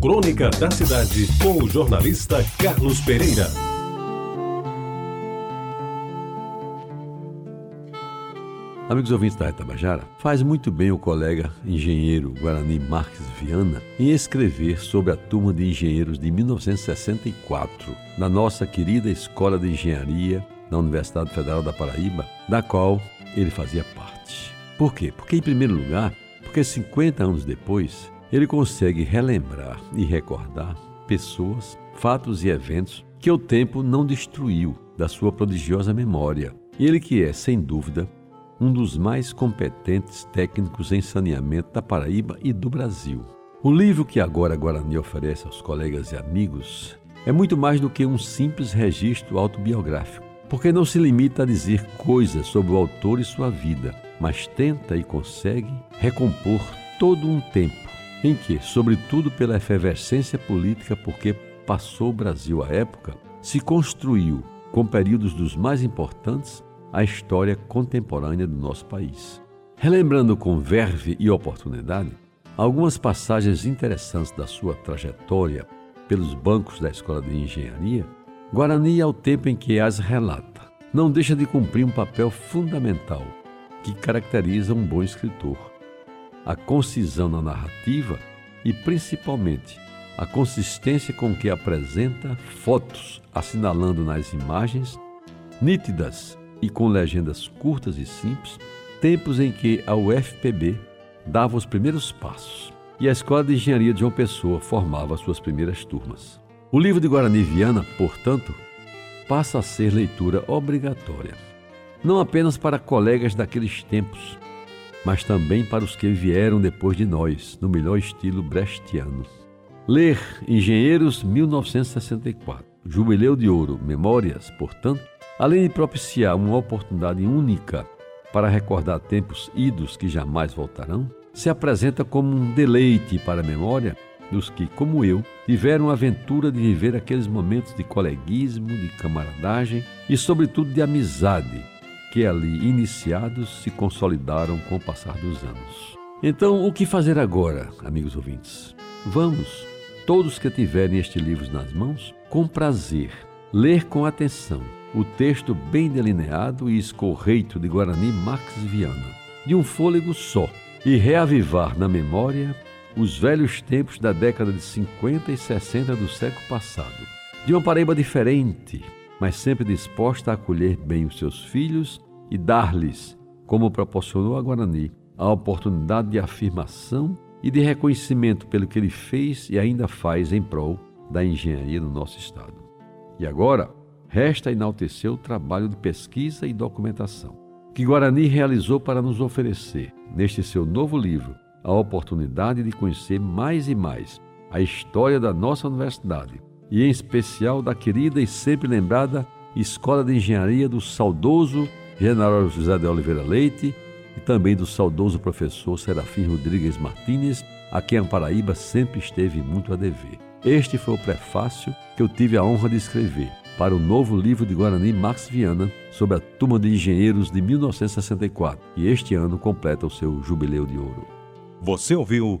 Crônica da Cidade, com o jornalista Carlos Pereira. Amigos ouvintes da Itabajara, faz muito bem o colega engenheiro Guarani Marques Viana em escrever sobre a turma de engenheiros de 1964, na nossa querida Escola de Engenharia da Universidade Federal da Paraíba, da qual ele fazia parte. Por quê? Porque, em primeiro lugar, porque 50 anos depois, ele consegue relembrar e recordar pessoas, fatos e eventos que o tempo não destruiu da sua prodigiosa memória. Ele que é, sem dúvida, um dos mais competentes técnicos em saneamento da Paraíba e do Brasil. O livro que agora Guarani oferece aos colegas e amigos é muito mais do que um simples registro autobiográfico, porque não se limita a dizer coisas sobre o autor e sua vida, mas tenta e consegue recompor todo um tempo em que, sobretudo pela efervescência política porque passou o Brasil à época, se construiu, com períodos dos mais importantes, a história contemporânea do nosso país. Relembrando com verve e oportunidade algumas passagens interessantes da sua trajetória pelos bancos da Escola de Engenharia, Guarani, ao tempo em que as relata, não deixa de cumprir um papel fundamental que caracteriza um bom escritor: a concisão na narrativa e, principalmente, a consistência com que apresenta fotos assinalando nas imagens, nítidas e com legendas curtas e simples, tempos em que a UFPB dava os primeiros passos e a Escola de Engenharia de João Pessoa formava suas primeiras turmas. O livro de Guarani Viana, portanto, passa a ser leitura obrigatória não apenas para colegas daqueles tempos, mas também para os que vieram depois de nós, no melhor estilo brechtiano. Ler Engenheiros 1964, Jubileu de Ouro, Memórias, portanto, além de propiciar uma oportunidade única para recordar tempos idos que jamais voltarão, se apresenta como um deleite para a memória dos que, como eu, tiveram a aventura de viver aqueles momentos de coleguismo, de camaradagem e, sobretudo, de amizade que ali iniciados se consolidaram com o passar dos anos. Então, o que fazer agora, amigos ouvintes? Vamos, todos que tiverem este livro nas mãos, com prazer, ler com atenção o texto bem delineado e escorreito de Guarani Max Viana, de um fôlego só, e reavivar na memória os velhos tempos da década de 50 e 60 do século passado, de uma Paraíba diferente, mas sempre disposta a acolher bem os seus filhos e dar-lhes, como proporcionou a Guarani, a oportunidade de afirmação e de reconhecimento pelo que ele fez e ainda faz em prol da engenharia no nosso Estado. E agora, resta enaltecer o trabalho de pesquisa e documentação que Guarani realizou para nos oferecer, neste seu novo livro, a oportunidade de conhecer mais e mais a história da nossa universidade e, em especial, da querida e sempre lembrada Escola de Engenharia do saudoso General José de Oliveira Leite e também do saudoso professor Serafim Rodrigues Martínez, a quem a Paraíba sempre esteve muito a dever. Este foi o prefácio que eu tive a honra de escrever para o novo livro de Guarani Max Viana sobre a turma de engenheiros de 1964, que este ano completa o seu jubileu de ouro. Você ouviu